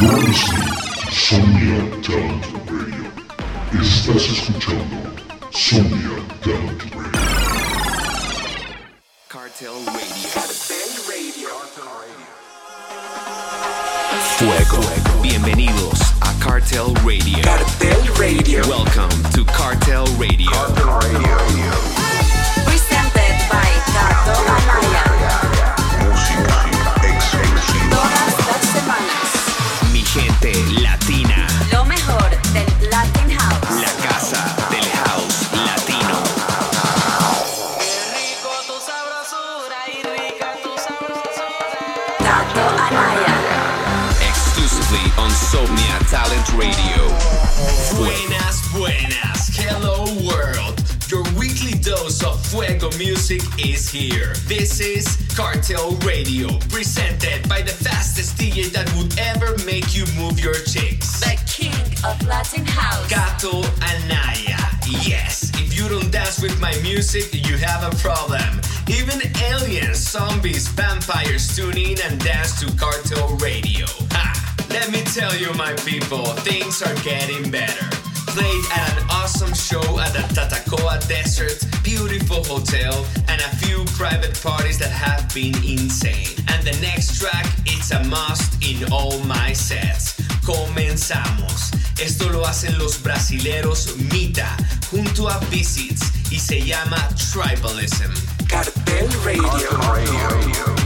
You're listening to Somnia Talent Radio. Estás escuchando Somnia Talent Radio. Cartel Radio. Fuego. Bienvenidos a Cartel Radio. Cartel Radio. Welcome to Cartel Radio. Presented by Tato Amaya. Radio. Buenas, buenas. Hello, world. Your weekly dose of Fuego music is here. This is Cartel Radio, presented by the fastest DJ that would ever make you move your chicks. The king of Latin House. Cato Anaya. Yes, if you don't dance with my music, you have a problem. Even aliens, zombies, vampires tune in and dance to Cartel Radio. Ha! Let me tell you, my people, things are getting better. Played at an awesome show at the Tatacoa Desert, beautiful hotel, and a few private parties that have been insane. And the next track, it's a must in all my sets. Comenzamos. Esto lo hacen los brasileros Mita junto a Visits y se llama Tribalism. Cartel Radio. Ho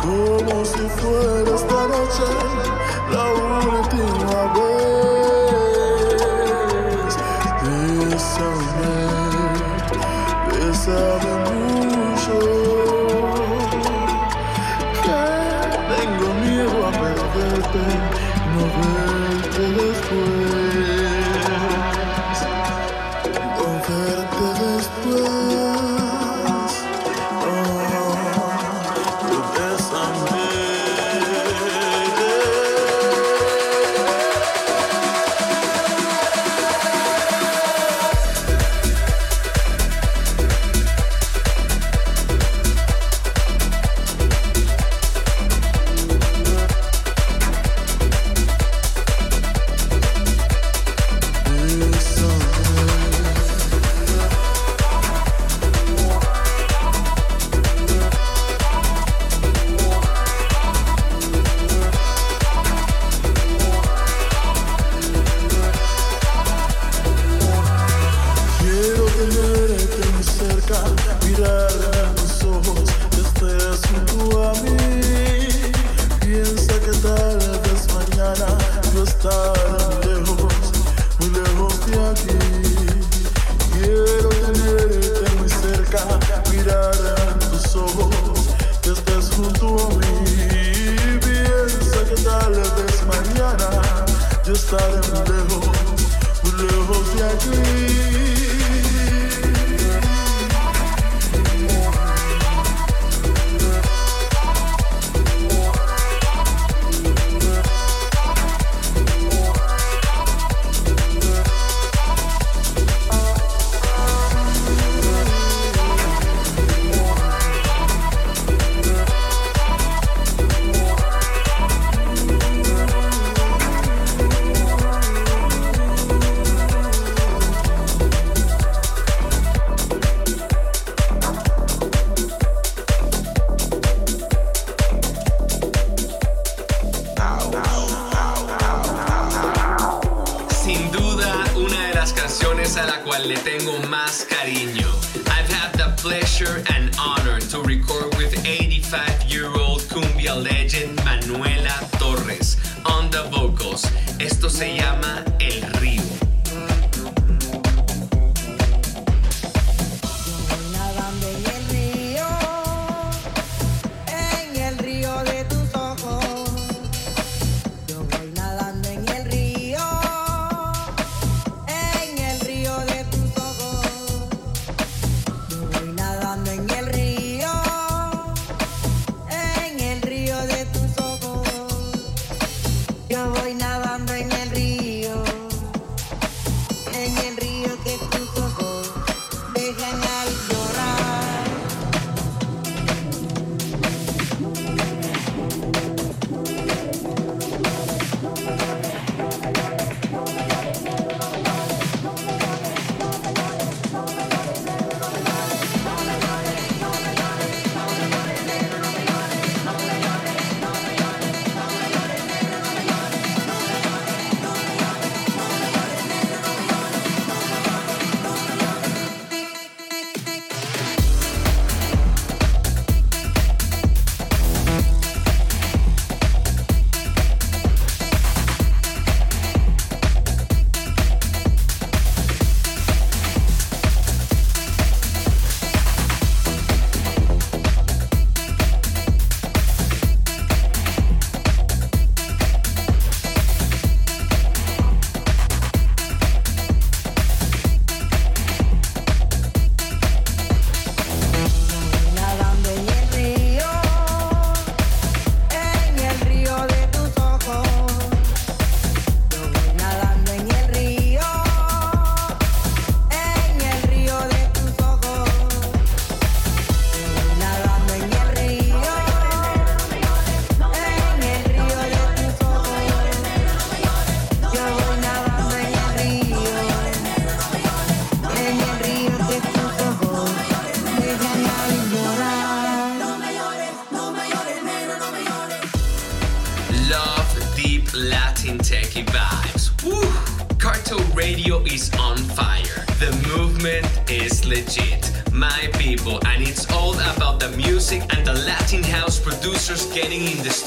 como si fuera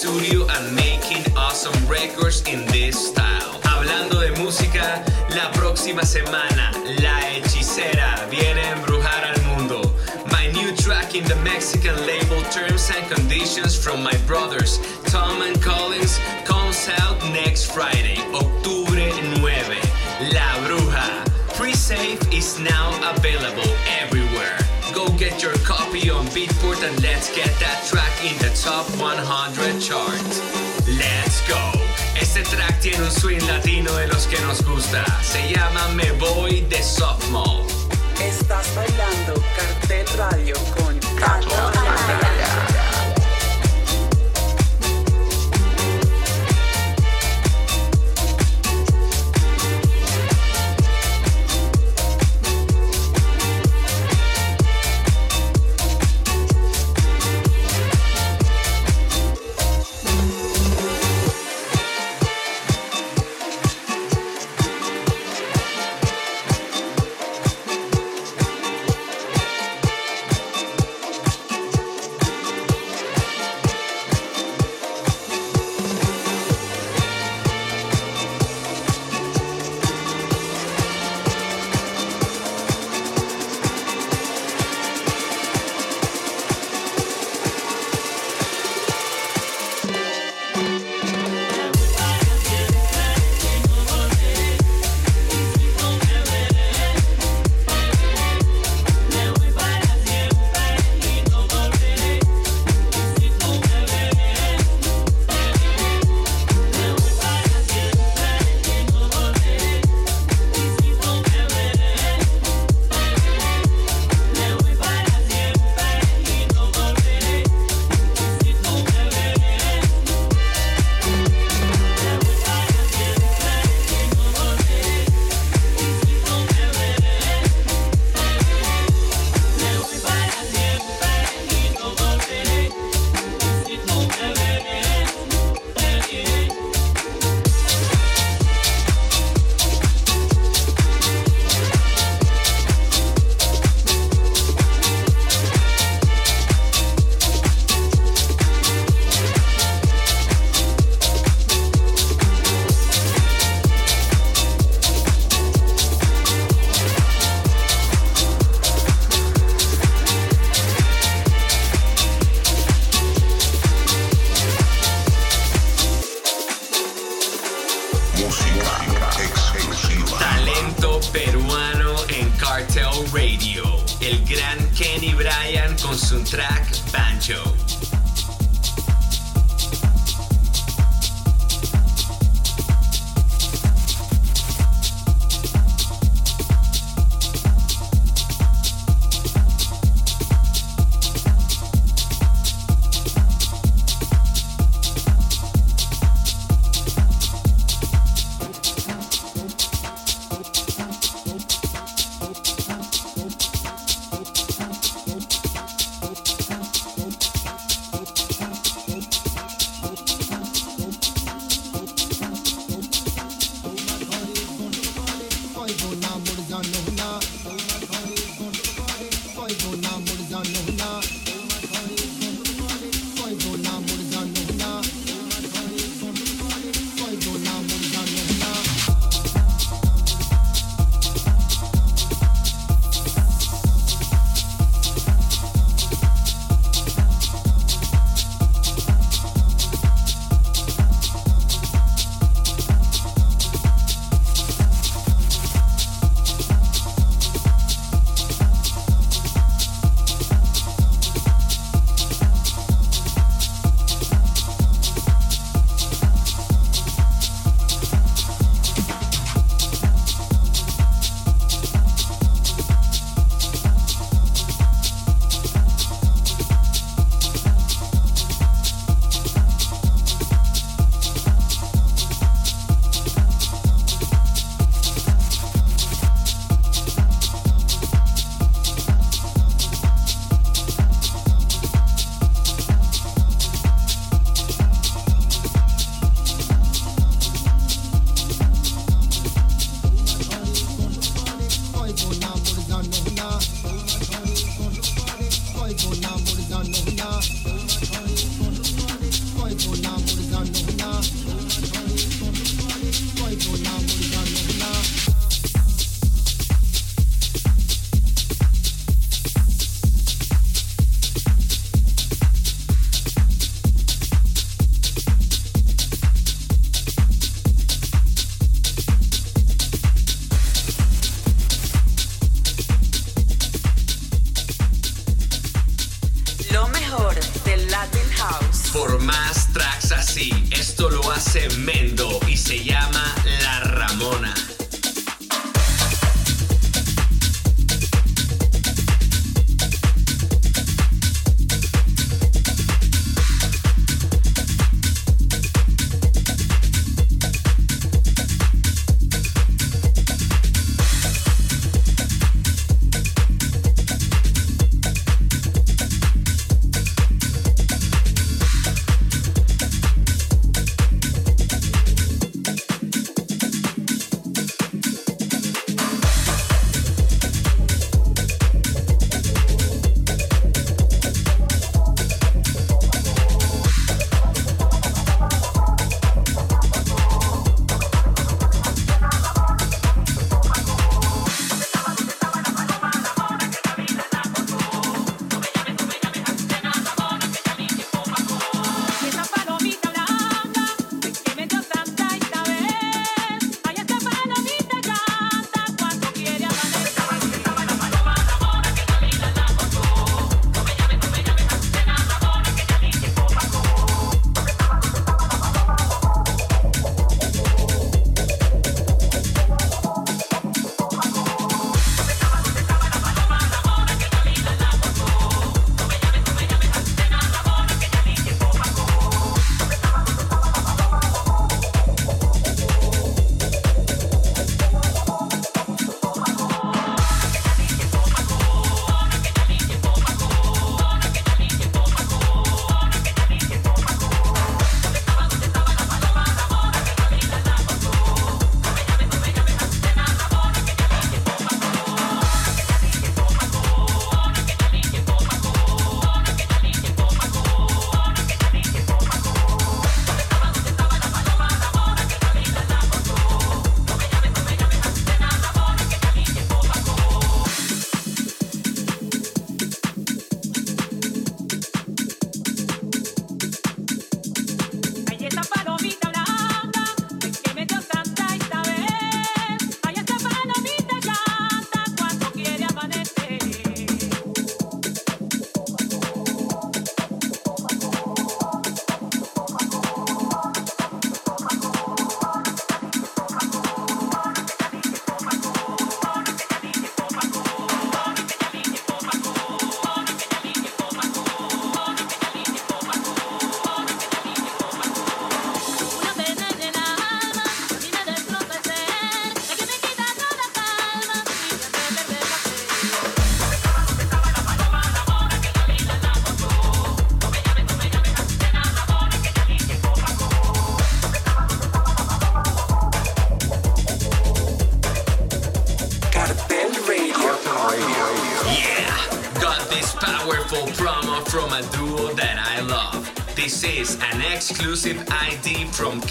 studio and making awesome records in this style. Hablando de música, la próxima semana, La Hechicera viene a embrujar al mundo. My new track in the Mexican label Terms and Conditions from my brothers Tom and Collins comes out next Friday, Octubre 9. La Bruja. Pre-save is now available your copy on Beatport and let's get that track in the top 100 chart. Let's go. Este track tiene un swing latino de los que nos gusta. Se llama Me Voy de Sophomore. Estás bailando Cartel Radio con Cato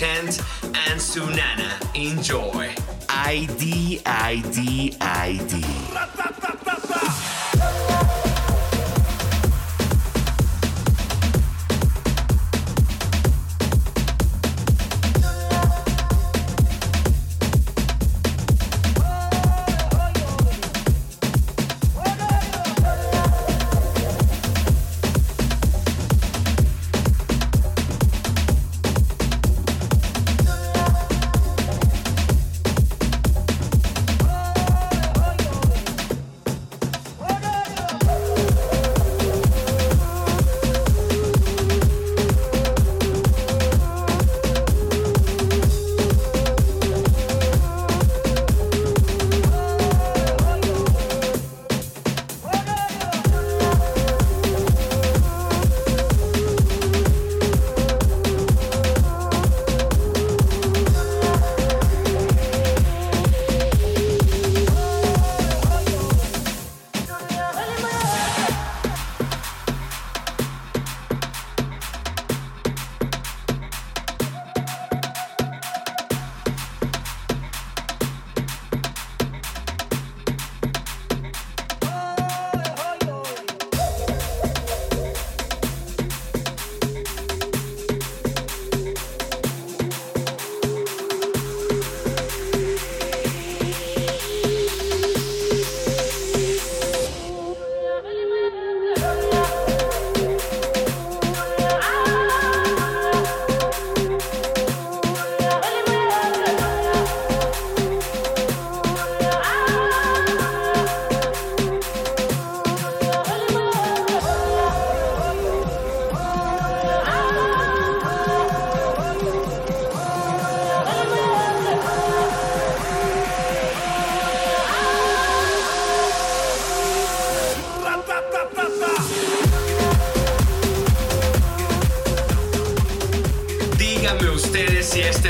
Kent and Sunana. Enjoy. ID, ID, ID.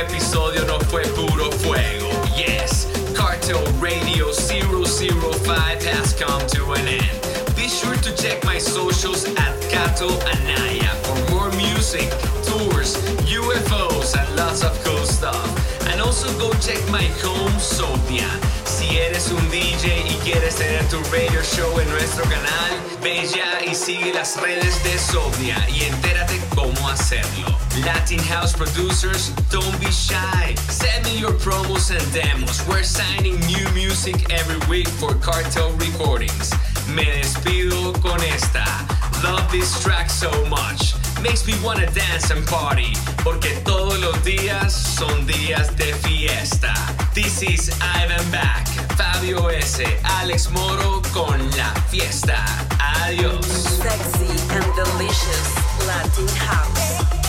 Episodio no fue puro fuego. Yes, Cartel Radio 005 has come to an end. Be sure to check my socials at Cato Anaya for more music, tours, UFOs, and lots of cool stuff. And also go check my home, Sodia. Si eres un DJ y quieres tener tu radio show en nuestro canal, ve ya y sigue las redes de Sodia y entérate cómo hacerlo. Latin House producers, don't be shy. Send me your promos and demos. We're signing new music every week for Cartel Recordings. Me despido con esta. Love this track so much. Makes me wanna dance and party. Porque todos los días son días de fiesta. This is Ivan Back, Fabio S., Alex Moro con la fiesta. Adiós. Sexy and delicious Latin house.